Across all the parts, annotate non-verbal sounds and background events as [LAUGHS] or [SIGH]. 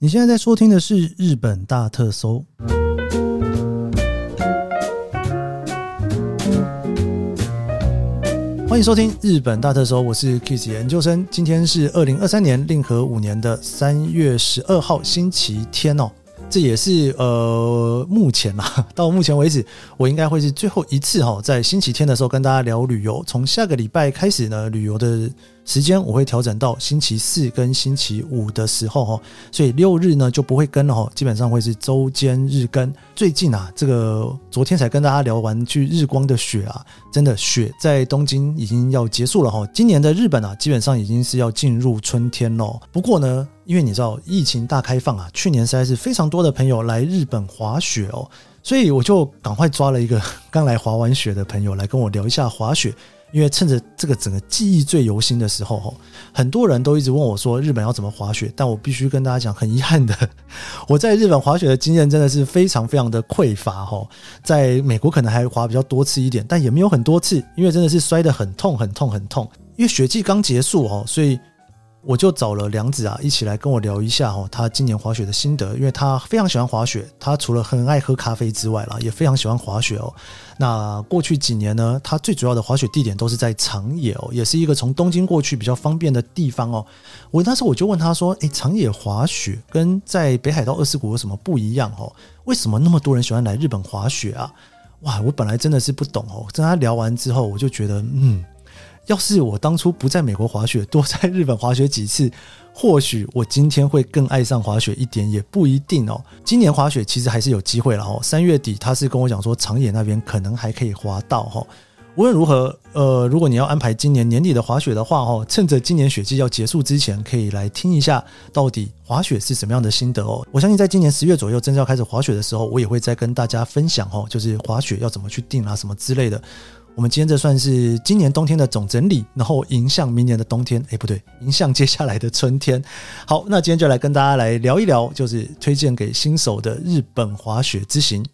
你现在在收听的是日本大特搜，欢迎收听日本大特搜，我是 Kiss 研究生。今天是二零二三年令和五年的三月十二号，星期天哦。这也是呃，目前啊，到目前为止，我应该会是最后一次哈，在星期天的时候跟大家聊旅游。从下个礼拜开始呢，旅游的时间我会调整到星期四跟星期五的时候哈，所以六日呢就不会更了哈，基本上会是周间日更。最近啊，这个昨天才跟大家聊完去日光的雪啊，真的雪在东京已经要结束了哈。今年的日本啊，基本上已经是要进入春天喽。不过呢，因为你知道疫情大开放啊，去年实在是非常多的朋友来日本滑雪哦，所以我就赶快抓了一个 [LAUGHS] 刚来滑完雪的朋友来跟我聊一下滑雪。因为趁着这个整个记忆最犹新的时候，很多人都一直问我说日本要怎么滑雪，但我必须跟大家讲，很遗憾的，[LAUGHS] 我在日本滑雪的经验真的是非常非常的匮乏哈。在美国可能还滑比较多次一点，但也没有很多次，因为真的是摔得很痛很痛很痛。因为雪季刚结束哦，所以。我就找了梁子啊，一起来跟我聊一下哈，他今年滑雪的心得，因为他非常喜欢滑雪，他除了很爱喝咖啡之外啦，也非常喜欢滑雪哦。那过去几年呢，他最主要的滑雪地点都是在长野哦，也是一个从东京过去比较方便的地方哦。我那时候我就问他说：“诶，长野滑雪跟在北海道二世谷有什么不一样哦？为什么那么多人喜欢来日本滑雪啊？”哇，我本来真的是不懂哦，跟他聊完之后，我就觉得嗯。要是我当初不在美国滑雪，多在日本滑雪几次，[LAUGHS] 或许我今天会更爱上滑雪一点，也不一定哦。今年滑雪其实还是有机会了哦。三月底他是跟我讲说，长野那边可能还可以滑到哈。无论如何，呃，如果你要安排今年年底的滑雪的话哦，趁着今年雪季要结束之前，可以来听一下到底滑雪是什么样的心得哦。我相信在今年十月左右真正要开始滑雪的时候，我也会再跟大家分享哦，就是滑雪要怎么去定啊，什么之类的。我们今天这算是今年冬天的总整理，然后迎向明年的冬天，哎，不对，迎向接下来的春天。好，那今天就来跟大家来聊一聊，就是推荐给新手的日本滑雪之行。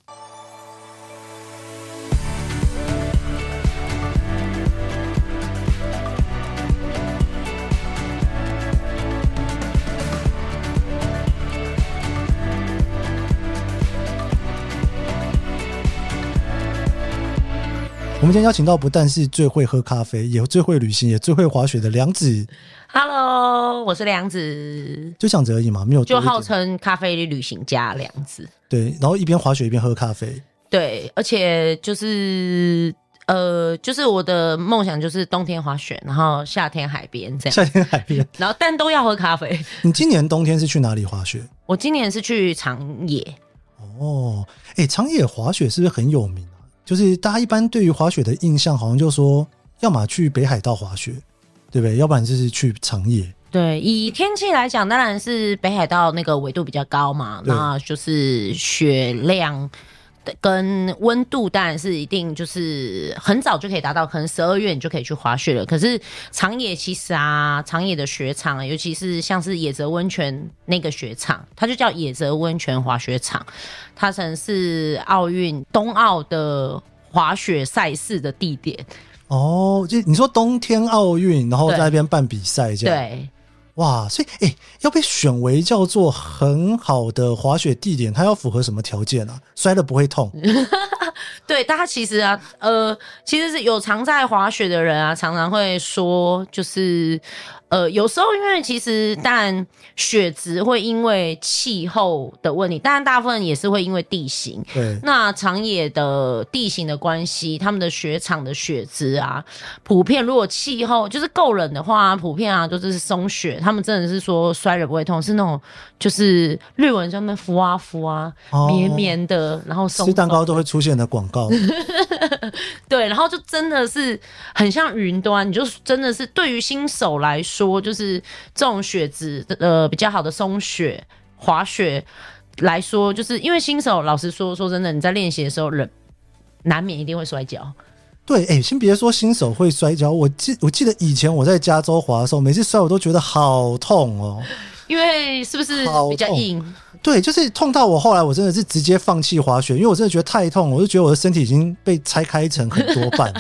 我们今天邀请到不但是最会喝咖啡，也最会旅行，也最会滑雪的梁子。Hello，我是梁子，就这样子而已嘛，没有就号称咖啡旅行家梁子。对，然后一边滑雪一边喝咖啡。对，而且就是呃，就是我的梦想就是冬天滑雪，然后夏天海边这样。夏天海边，[LAUGHS] 然后但都要喝咖啡。你今年冬天是去哪里滑雪？我今年是去长野。哦，哎，长野滑雪是不是很有名？就是大家一般对于滑雪的印象，好像就说，要么去北海道滑雪，对不对？要不然就是去长野。对，以天气来讲，当然是北海道那个纬度比较高嘛，那就是雪量。跟温度当然是一定，就是很早就可以达到，可能十二月你就可以去滑雪了。可是长野其实啊，长野的雪场，尤其是像是野泽温泉那个雪场，它就叫野泽温泉滑雪场，它曾是奥运冬奥的滑雪赛事的地点。哦，就你说冬天奥运，然后在那边办比赛这样。对。哇，所以哎、要被选为叫做很好的滑雪地点，它要符合什么条件啊？摔了不会痛？[LAUGHS] 对，大家其实啊，呃，其实是有常在滑雪的人啊，常常会说，就是。呃，有时候因为其实当然雪质会因为气候的问题，当然大部分也是会因为地形。对，那长野的地形的关系，他们的雪场的雪质啊，普遍如果气候就是够冷的话，普遍啊就是松雪。他们真的是说摔了不会痛，是那种就是日文上面浮啊浮啊，绵绵的，然后松。吃蛋糕都会出现的广告。[LAUGHS] 对，然后就真的是很像云端，你就真的是对于新手来说。说就是这种雪质呃比较好的松雪滑雪来说，就是因为新手，老实说说真的，你在练习的时候，人难免一定会摔跤。对，哎、欸，先别说新手会摔跤，我记我记得以前我在加州滑的时候，每次摔我都觉得好痛哦，因为是不是比较硬？对，就是痛到我后来我真的是直接放弃滑雪，因为我真的觉得太痛，我就觉得我的身体已经被拆开成很多半。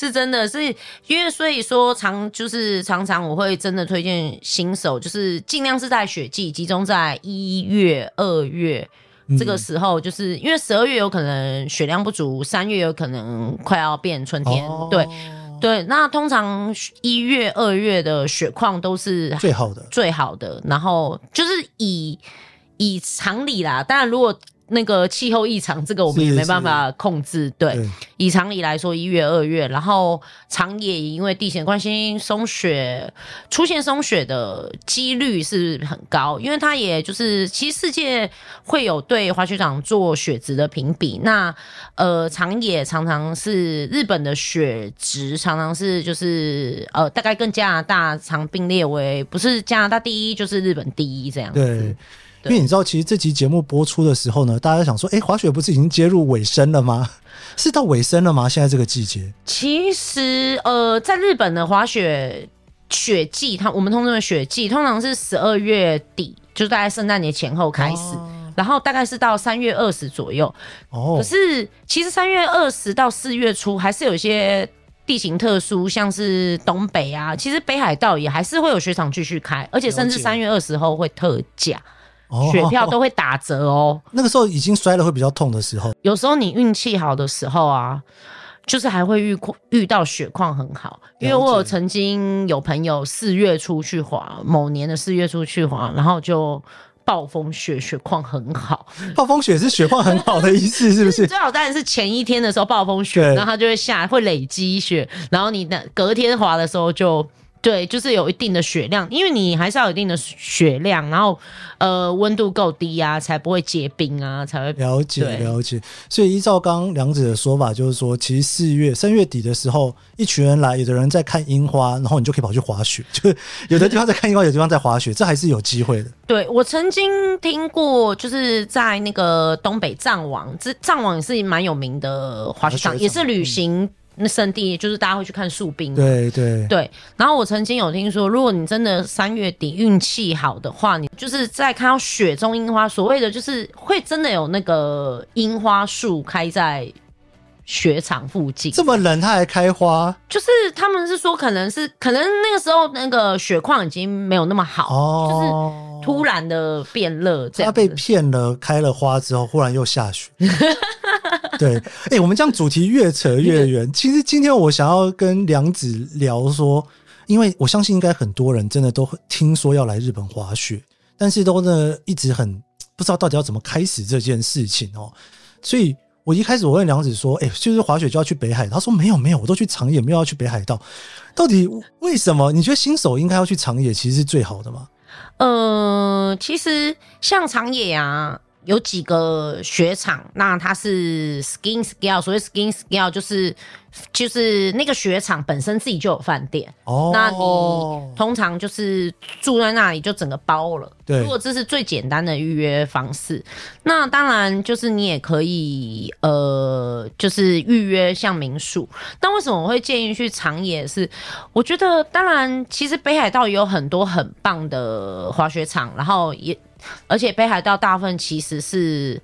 是真的是因为所以说常就是常常我会真的推荐新手，就是尽量是在雪季集中在一月、二月。这个时候，就是因为十二月有可能雪量不足，三月有可能快要变春天，哦、对对。那通常一月、二月的雪况都是最好的，最好的。然后就是以以常理啦，当然如果。那个气候异常，这个我们也没办法控制。对，对，以常理来说，一月、二月，然后长野因为地形关系，松雪出现松雪的几率是很高，因为它也就是其实世界会有对滑雪场做雪质的评比。那呃，长野常常是日本的雪质，常常是就是呃，大概跟加拿大常并列为不是加拿大第一，就是日本第一这样子。对。因为你知道，其实这期节目播出的时候呢，大家想说，哎，滑雪不是已经接入尾声了吗？[LAUGHS] 是到尾声了吗？现在这个季节，其实呃，在日本的滑雪雪季，它我们通常的雪季通常是十二月底，就大概圣诞节前后开始，啊、然后大概是到三月二十左右。哦，可是其实三月二十到四月初还是有一些地形特殊，像是东北啊，其实北海道也还是会有雪场继续开，而且甚至三月二十后会特价。雪票都会打折哦。[LAUGHS] 那个时候已经摔了会比较痛的时候，有时候你运气好的时候啊，就是还会遇遇到雪况很好。因为我有曾经有朋友四月初去滑，某年的四月初去滑，然后就暴风雪，雪况很好。[LAUGHS] 暴风雪是雪况很好的意思，是不是？最好当然是前一天的时候暴风雪，然后它就会下，会累积雪，然后你的隔天滑的时候就。对，就是有一定的雪量，因为你还是要有一定的雪量，然后呃温度够低啊，才不会结冰啊，才会了解了解。所以依照刚刚梁子的说法，就是说，其实四月三月底的时候，一群人来，有的人在看樱花，然后你就可以跑去滑雪，[LAUGHS] 就有的地方在看樱花，有的地方在滑雪，这还是有机会的。对，我曾经听过，就是在那个东北藏王，这藏王也是蛮有名的滑雪场，也是旅行。嗯那圣地就是大家会去看树冰，对对对。然后我曾经有听说，如果你真的三月底运气好的话，你就是在看到雪中樱花，所谓的就是会真的有那个樱花树开在雪场附近。这么冷它还开花？就是他们是说，可能是可能那个时候那个雪况已经没有那么好，哦、就是。突然的变热，这样他被骗了，开了花之后，忽然又下雪。[LAUGHS] 对，哎、欸，我们这样主题越扯越远。其实今天我想要跟梁子聊说，因为我相信应该很多人真的都听说要来日本滑雪，但是都呢一直很不知道到底要怎么开始这件事情哦。所以我一开始我问梁子说，哎、欸，就是滑雪就要去北海，他说没有没有，我都去长野，没有要去北海道。到底为什么？你觉得新手应该要去长野，其实是最好的吗？呃，其实像长野啊，有几个雪场，那它是 skin scale，所谓 skin scale 就是就是那个雪场本身自己就有饭店，哦，那你通常就是住在那里就整个包了。对，如果这是最简单的预约方式，那当然就是你也可以呃，就是预约像民宿。但为什么我会建议去长野是？是我觉得当然，其实北海道也有很多很棒的滑雪场，然后也。而且北海道大部分其实是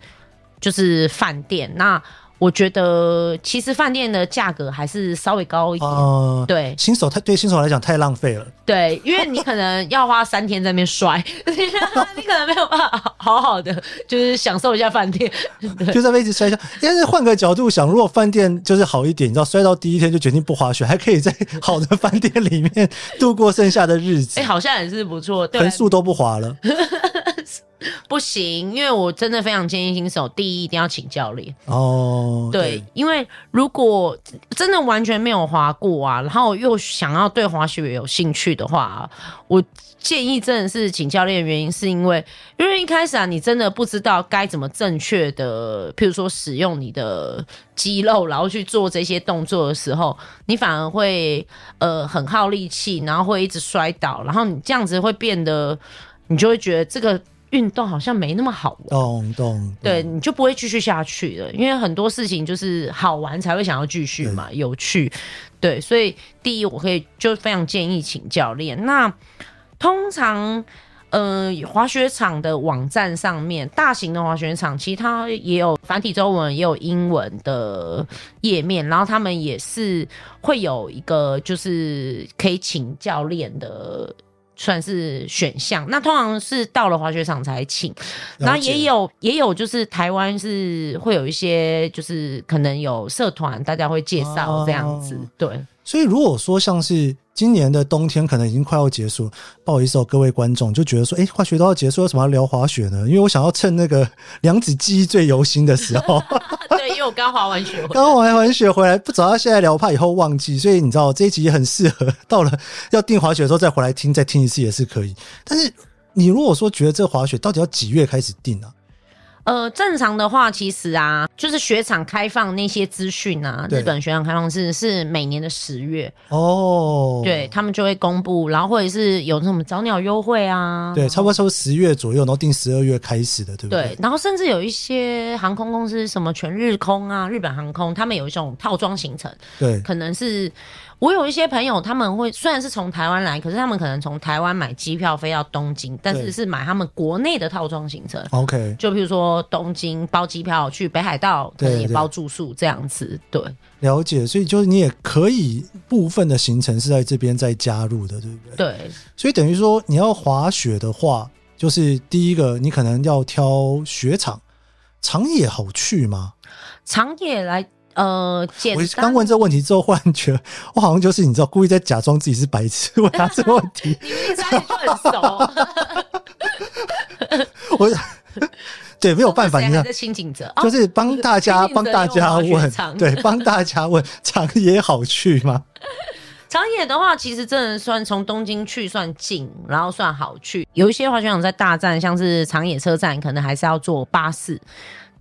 就是饭店，那我觉得其实饭店的价格还是稍微高一点。呃、对，新手太对新手来讲太浪费了。对，因为你可能要花三天在那边摔，[LAUGHS] 你可能没有办法好好的就是享受一下饭店，[LAUGHS] 就在位置摔一下。但是换个角度想，如果饭店就是好一点，你知道摔到第一天就决定不滑雪，还可以在好的饭店里面度过剩下的日子。哎、欸，好像也是不错，横竖都不滑了。[LAUGHS] 不行，因为我真的非常建议新手，第一一定要请教练哦。对，对，因为如果真的完全没有滑过啊，然后又想要对滑雪有兴趣的话，我建议真的是请教练。原因是因为，因为一开始啊，你真的不知道该怎么正确的，譬如说使用你的肌肉，然后去做这些动作的时候，你反而会呃很耗力气，然后会一直摔倒，然后你这样子会变得，你就会觉得这个。运动好像没那么好玩，动动，对，你就不会继续下去了，因为很多事情就是好玩才会想要继续嘛，有趣，对，所以第一我可以就非常建议请教练。那通常呃，滑雪场的网站上面，大型的滑雪场，其实它也有繁体中文，也有英文的页面，然后他们也是会有一个就是可以请教练的。算是选项，那通常是到了滑雪场才请，然后也有也有就是台湾是会有一些就是可能有社团，大家会介绍这样子，啊、对。所以如果说像是今年的冬天可能已经快要结束，不好意思哦，各位观众就觉得说，哎，滑雪都要结束，为什么要聊滑雪呢？因为我想要趁那个梁子记忆最犹新的时候，[LAUGHS] 对，因为我刚滑完雪，刚滑完雪回来，不找他现在聊，我怕以后忘记，所以你知道这一集也很适合，到了要订滑雪的时候再回来听，再听一次也是可以。但是你如果说觉得这个滑雪到底要几月开始订呢、啊？呃，正常的话，其实啊，就是雪场开放那些资讯啊，日本雪场开放是是每年的十月哦，对他们就会公布，然后或者是有什么早鸟优惠啊，对，差不多差不多十月左右，然后定十二月开始的，对不对？对，然后甚至有一些航空公司，什么全日空啊、日本航空，他们有一种套装行程，对，可能是。我有一些朋友，他们会虽然是从台湾来，可是他们可能从台湾买机票飞到东京，但是是买他们国内的套装行程。OK，就比如说东京包机票去北海道，可能也包住宿这样子。对，了解。所以就是你也可以部分的行程是在这边再加入的，对不对？对。所以等于说你要滑雪的话，就是第一个你可能要挑雪场，长野好去吗？长野来。呃，我刚问这个问题之后，忽然觉得我好像就是你知道，故意在假装自己是白痴问他这个问题。[LAUGHS] 你们三个很熟。[LAUGHS] [LAUGHS] 我对没有办法，你知道，就是帮大家帮大家问，对，帮大家问长野好去吗？长野的话，其实真的算从东京去算近，然后算好去。有一些滑雪场在大站，像是长野车站，可能还是要坐巴士。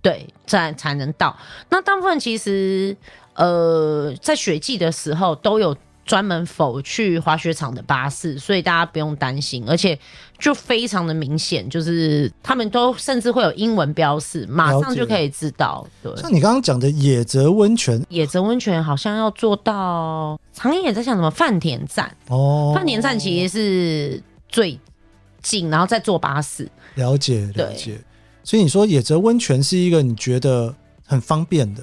对，这样才能到。那大部分其实，呃，在雪季的时候都有专门否去滑雪场的巴士，所以大家不用担心。而且就非常的明显，就是他们都甚至会有英文标示，马上就可以知道。对，像你刚刚讲的野泽温泉，野泽温泉好像要坐到长野在想什么饭田站哦，饭田站其实是最近，然后再坐巴士。了解，了解。所以你说野泽温泉是一个你觉得很方便的，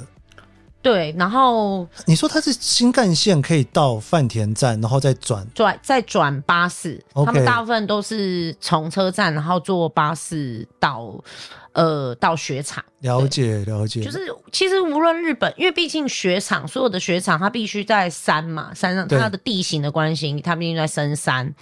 对。然后你说它是新干线可以到饭田站，然后再转转再转巴士。Okay. 他们大部分都是从车站，然后坐巴士到呃到雪场。了解了解。就是其实无论日本，因为毕竟雪场所有的雪场它必须在山嘛，山上它的地形的关系，它毕竟在深山。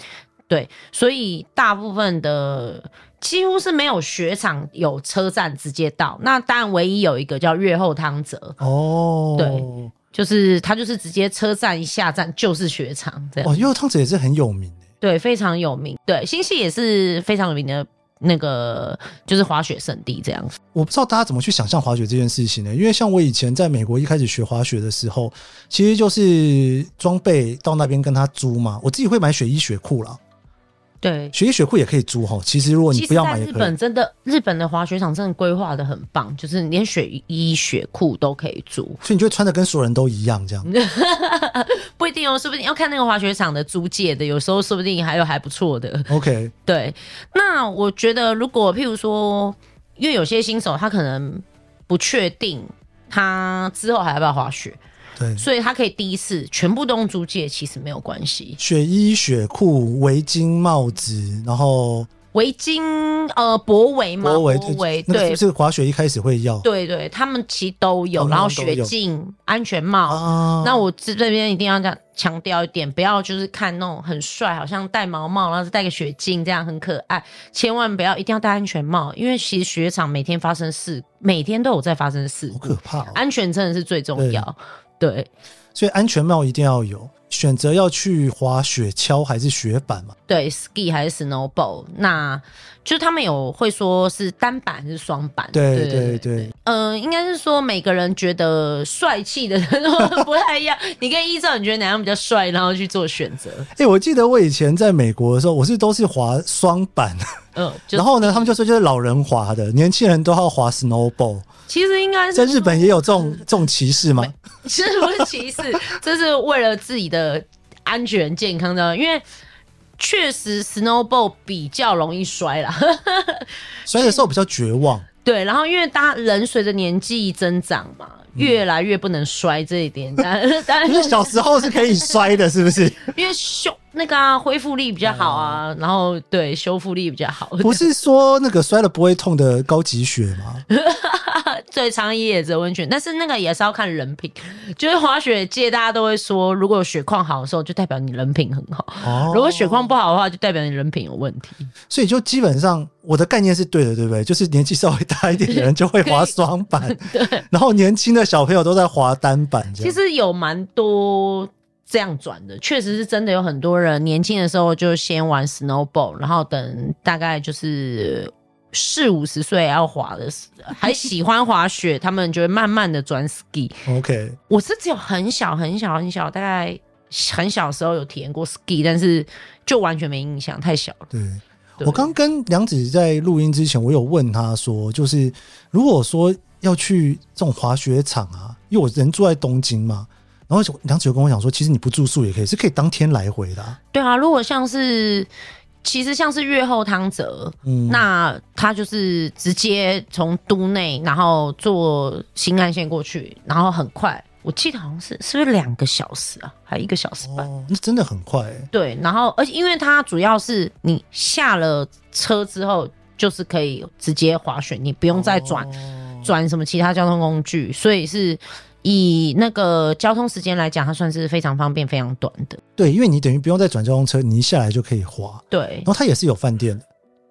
对，所以大部分的。几乎是没有雪场有车站直接到，那当然唯一有一个叫越后汤泽哦，对，就是它就是直接车站一下站就是雪场这样。哦，越后汤泽也是很有名的，对，非常有名。对，新系也是非常有名的那个就是滑雪胜地这样子。我不知道大家怎么去想象滑雪这件事情呢？因为像我以前在美国一开始学滑雪的时候，其实就是装备到那边跟他租嘛，我自己会买雪衣雪裤啦。对，雪衣雪裤也可以租哈。其实如果你不要买，日本真的日本的滑雪场真的规划的很棒，就是连雪衣雪裤都可以租，[LAUGHS] 所以你就会穿的跟所有人都一样这样。[LAUGHS] 不一定哦，说不定要看那个滑雪场的租借的，有时候说不定还有还不错的。OK，[LAUGHS] 对。那我觉得如果譬如说，因为有些新手他可能不确定他之后还要不要滑雪。对，所以他可以第一次全部都用租借，其实没有关系。雪衣、雪裤、围巾、帽子，然后围巾呃脖围嘛，脖围围对，那个、是是滑雪一开始会要？对对，他们其实都有，然后雪镜、安全帽。啊、那我这这边一定要这样强调一点，不要就是看那种很帅，好像戴毛帽，然后戴个雪镜这样很可爱，千万不要一定要戴安全帽，因为其实雪场每天发生事，每天都有在发生事，好可怕、哦！安全真的是最重要。对，所以安全帽一定要有。选择要去滑雪橇还是雪板嘛？对，ski 还是 snowboard？那就是他们有会说是单板还是双板？对对对，对。嗯、呃，应该是说每个人觉得帅气的人都不太一样。你可以依照你觉得哪样比较帅，然后去做选择。哎、欸，我记得我以前在美国的时候，我是都是滑双板。嗯、呃，然后呢，他们就说就是老人滑的，年轻人都要滑 snowball。其实应该是在日本也有这种这种歧视吗？[LAUGHS] 其实不是歧视，这是为了自己的安全健康的。因为确实 snowboard 比较容易摔啦，[LAUGHS] 摔的时候比较绝望。对，然后因为大家人随着年纪增长嘛。越来越不能摔这一点，但 [LAUGHS] 但是小时候是可以摔的，是不是？[LAUGHS] 因为修那个啊，恢复力比较好啊，嗯、然后对修复力比较好。不是说那个摔了不会痛的高级血吗？对，长野野泽温泉，但是那个也是要看人品。就是滑雪界大家都会说，如果有雪况好的时候，就代表你人品很好；哦、如果雪况不好的话，就代表你人品有问题。所以就基本上我的概念是对的，对不对？就是年纪稍微大一点的人就会滑双板，[LAUGHS] 对，然后年轻的小朋友都在滑单板。其实有蛮多这样转的，确实是真的有很多人年轻的时候就先玩 snowball，然后等大概就是。四五十岁要滑的，[LAUGHS] 还喜欢滑雪，他们就会慢慢的转 ski。OK，我是只有很小很小很小，大概很小的时候有体验过 ski，但是就完全没印象，太小了。对，对我刚跟梁子在录音之前，我有问他说，就是如果说要去这种滑雪场啊，因为我人住在东京嘛，然后梁子就跟我讲说，其实你不住宿也可以，是可以当天来回的啊。对啊，如果像是。其实像是月后汤泽，嗯，那他就是直接从都内，然后坐新干线过去，然后很快，我记得好像是是不是两个小时啊，还一个小时半？哦，那真的很快欸。对，然后而且因为它主要是你下了车之后，就是可以直接滑雪，你不用再转转，哦，什么其他交通工具，所以是。以那个交通时间来讲，它算是非常方便、非常短的。对，因为你等于不用再转交通车，你一下来就可以滑。对，然后它也是有饭店的。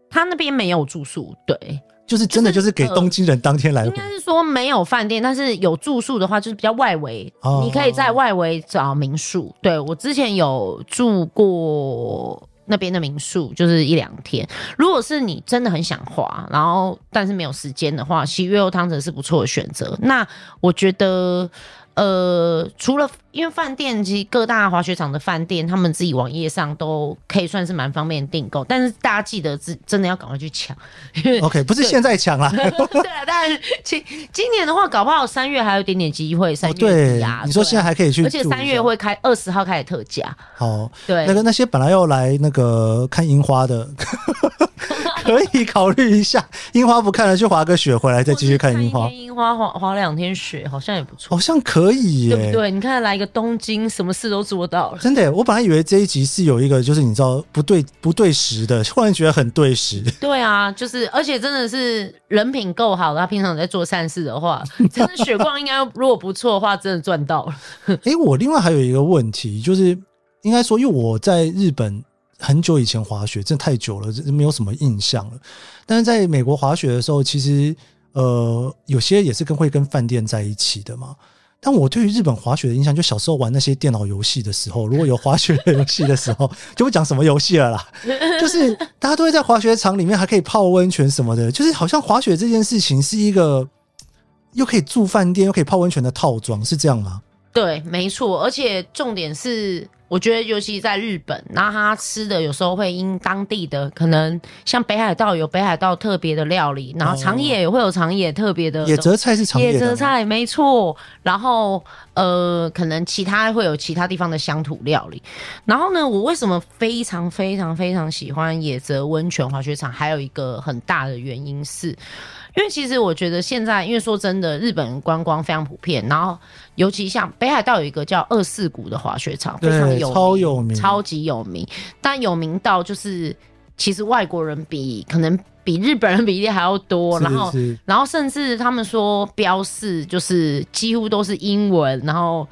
它那边没有住宿，对，就是真的就是给东京人当天来。应该是说没有饭店，但是有住宿的话，就是比较外围，哦、你可以在外围找民宿。对，我之前有住过。那边的民宿就是一两天。如果是你真的很想滑，然后但是没有时间的话，其实月后汤泽是不错的选择。那我觉得。呃，除了因为饭店，其实各大滑雪场的饭店，他们自己网页上都可以算是蛮方便订购。但是大家记得，真真的要赶快去抢。OK，[LAUGHS] 不是现在抢啦。对啊，但是今今年的话，搞不好三月还有一点点机会。三月底啊，你说现在还可以去，而且三月会开二十号开始特价。好，对，那个那些本来要来那个看樱花的。[LAUGHS] 可以考虑一下，樱花不看了，去滑个雪回来再继续看樱花。樱花滑滑两天雪，好像也不错。好像可以耶，对不对？你看来一个东京，什么事都做到了。真的，我本来以为这一集是有一个，就是你知道不对不对时的，忽然觉得很对时。对啊，就是而且真的是人品够好，他平常在做善事的话，[LAUGHS] 真的雪逛应该如果不错的话，真的赚到了。哎、欸，我另外还有一个问题，就是应该说，因为我在日本。很久以前滑雪，真的太久了，没有什么印象了。但是在美国滑雪的时候，其实呃，有些也是跟会跟饭店在一起的嘛。但我对于日本滑雪的印象，就小时候玩那些电脑游戏的时候，如果有滑雪的游戏的时候，就不讲什么游戏了啦。[LAUGHS] 就是大家都会在滑雪场里面还可以泡温泉什么的，就是好像滑雪这件事情是一个又可以住饭店又可以泡温泉的套装，是这样吗？对，没错。而且重点是。我觉得，尤其在日本，那他吃的有时候会因当地的可能，像北海道有北海道特别的料理，然后长野也会有长野特别的、哦、野泽菜是长野野泽菜，没错。然后呃，可能其他会有其他地方的乡土料理。然后呢，我为什么非常非常非常喜欢野泽温泉滑雪场？还有一个很大的原因是。因为其实我觉得现在，因为说真的，日本观光非常普遍，然后尤其像北海道有一个叫二世谷的滑雪场，非常有名，超有名，超级有名。但有名到就是，其实外国人比可能比日本人比例还要多，然后然后甚至他们说标示就是几乎都是英文，然后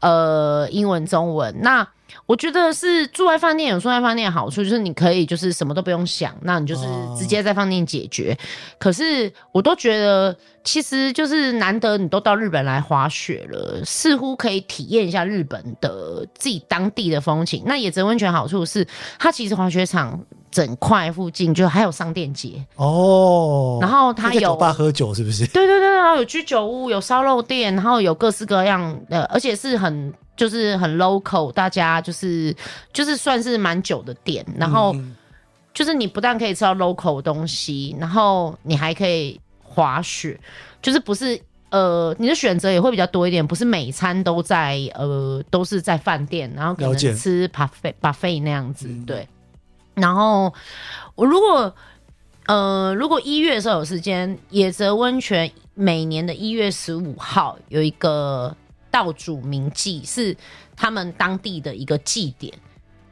呃英文中文那。我觉得是住在饭店有住在饭店的好处，就是你可以就是什么都不用想，那你就是直接在饭店解决。哦、可是我都觉得，其实就是难得你都到日本来滑雪了，似乎可以体验一下日本的自己当地的风情。那野泽温泉好处是，它其实滑雪场整块附近就还有商店街哦，然后它有酒吧喝酒是不是？对对对，然后有居酒屋，有烧肉店，然后有各式各样的，而且是很。就是很 local，大家就是就是算是蛮久的店，然后就是你不但可以吃到 local 的东西，然后你还可以滑雪，就是不是呃你的选择也会比较多一点，不是每餐都在呃都是在饭店，然后可能吃 buffet buffet 那样子，对。然后我如果呃如果一月的时候有时间，野泽温泉每年的一月十五号有一个道主名祭，是他们当地的一个祭典，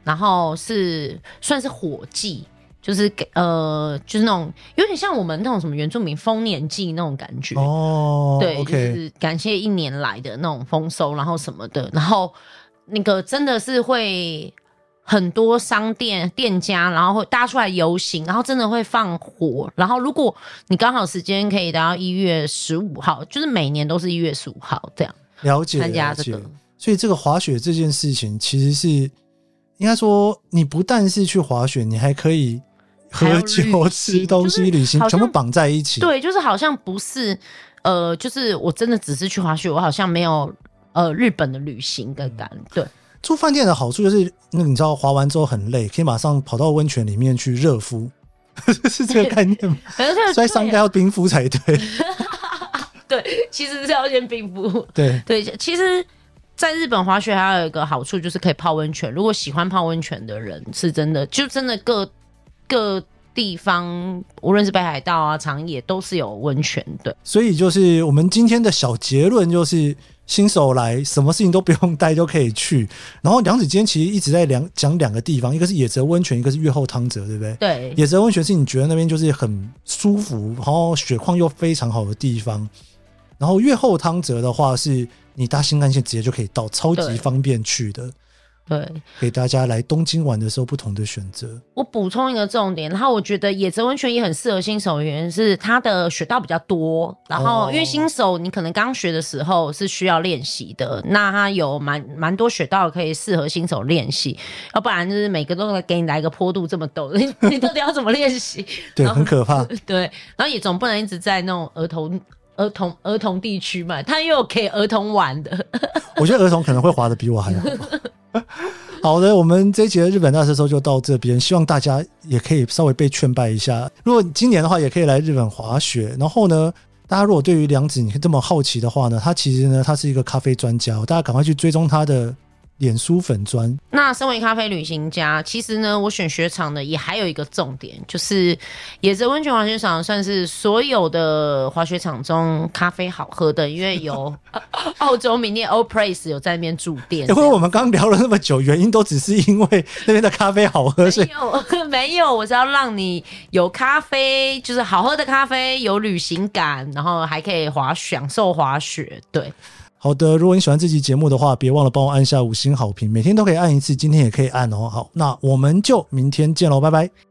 然后是算是火祭。就是给呃，就是那种有点像我们那种什么原住民丰年祭那种感觉哦，对.就是感谢一年来的那种丰收，然后什么的，然后那个真的是会很多商店店家，然后会搭出来游行，然后真的会放火，然后如果你刚好时间可以达到一月十五号，就是每年都是一月十五号这样了解参加这个，所以这个滑雪这件事情其实是应该说，你不但是去滑雪，你还可以。喝酒、吃东西、旅行，全部绑在一起。对，就是好像不是，呃，就是我真的只是去滑雪，我好像没有呃日本的旅行的感。对，住饭店的好处就是，那你知道滑完之后很累，可以马上跑到温泉里面去热敷，[LAUGHS] 是这个概念吗？[LAUGHS] 所以应该要冰敷才对。[LAUGHS] 对，其实是要先冰敷。对对，其实在日本滑雪还有一个好处就是可以泡温泉。如果喜欢泡温泉的人，是真的就真的各。各地方，无论是北海道啊、长野，都是有温泉的。所以，就是我们今天的小结论，就是新手来，什么事情都不用带就可以去。然后，梁子今天其实一直在两讲两个地方，一个是野泽温泉，一个是越后汤泽，对不对？对。野泽温泉是你觉得那边就是很舒服，然后雪况又非常好的地方。然后越后汤泽的话，是你搭新干线直接就可以到，超级方便去的。对，给大家来东京玩的时候不同的选择。我补充一个重点，然后我觉得野泽温泉也很适合新手，原因是它的雪道比较多。然后因为新手你可能刚学的时候是需要练习的，那它有蛮蛮多雪道可以适合新手练习。要不然就是每个都给你来个坡度这么陡，你 [LAUGHS] 你到底要怎么练习？对，很可怕。[LAUGHS] 对，然后也总不能一直在那种儿童、儿童、儿童地区嘛，它又可以儿童玩的。[LAUGHS] 我觉得儿童可能会滑的比我还好。好的，我们这一集的日本大师说就到这边，希望大家也可以稍微被劝败一下。如果今年的话，也可以来日本滑雪。然后呢，大家如果对于梁子你这么好奇的话呢，他其实呢，他是一个咖啡专家，大家赶快去追踪他的。脸书粉砖。那身为咖啡旅行家，其实呢，我选雪场的也还有一个重点，就是野泽温泉滑雪场算是所有的滑雪场中咖啡好喝的，因为有 [LAUGHS] 澳洲名店 Old Place 有在那边驻店。因为我们刚聊了那么久，原因都只是因为那边的咖啡好喝，没有 [LAUGHS] 没有，我是要让你有咖啡，就是好喝的咖啡，有旅行感，然后还可以滑享受滑雪，对。好的，如果你喜欢这期节目的话，别忘了帮我按下五星好评，每天都可以按一次，今天也可以按哦。好，那我们就明天见喽，拜拜。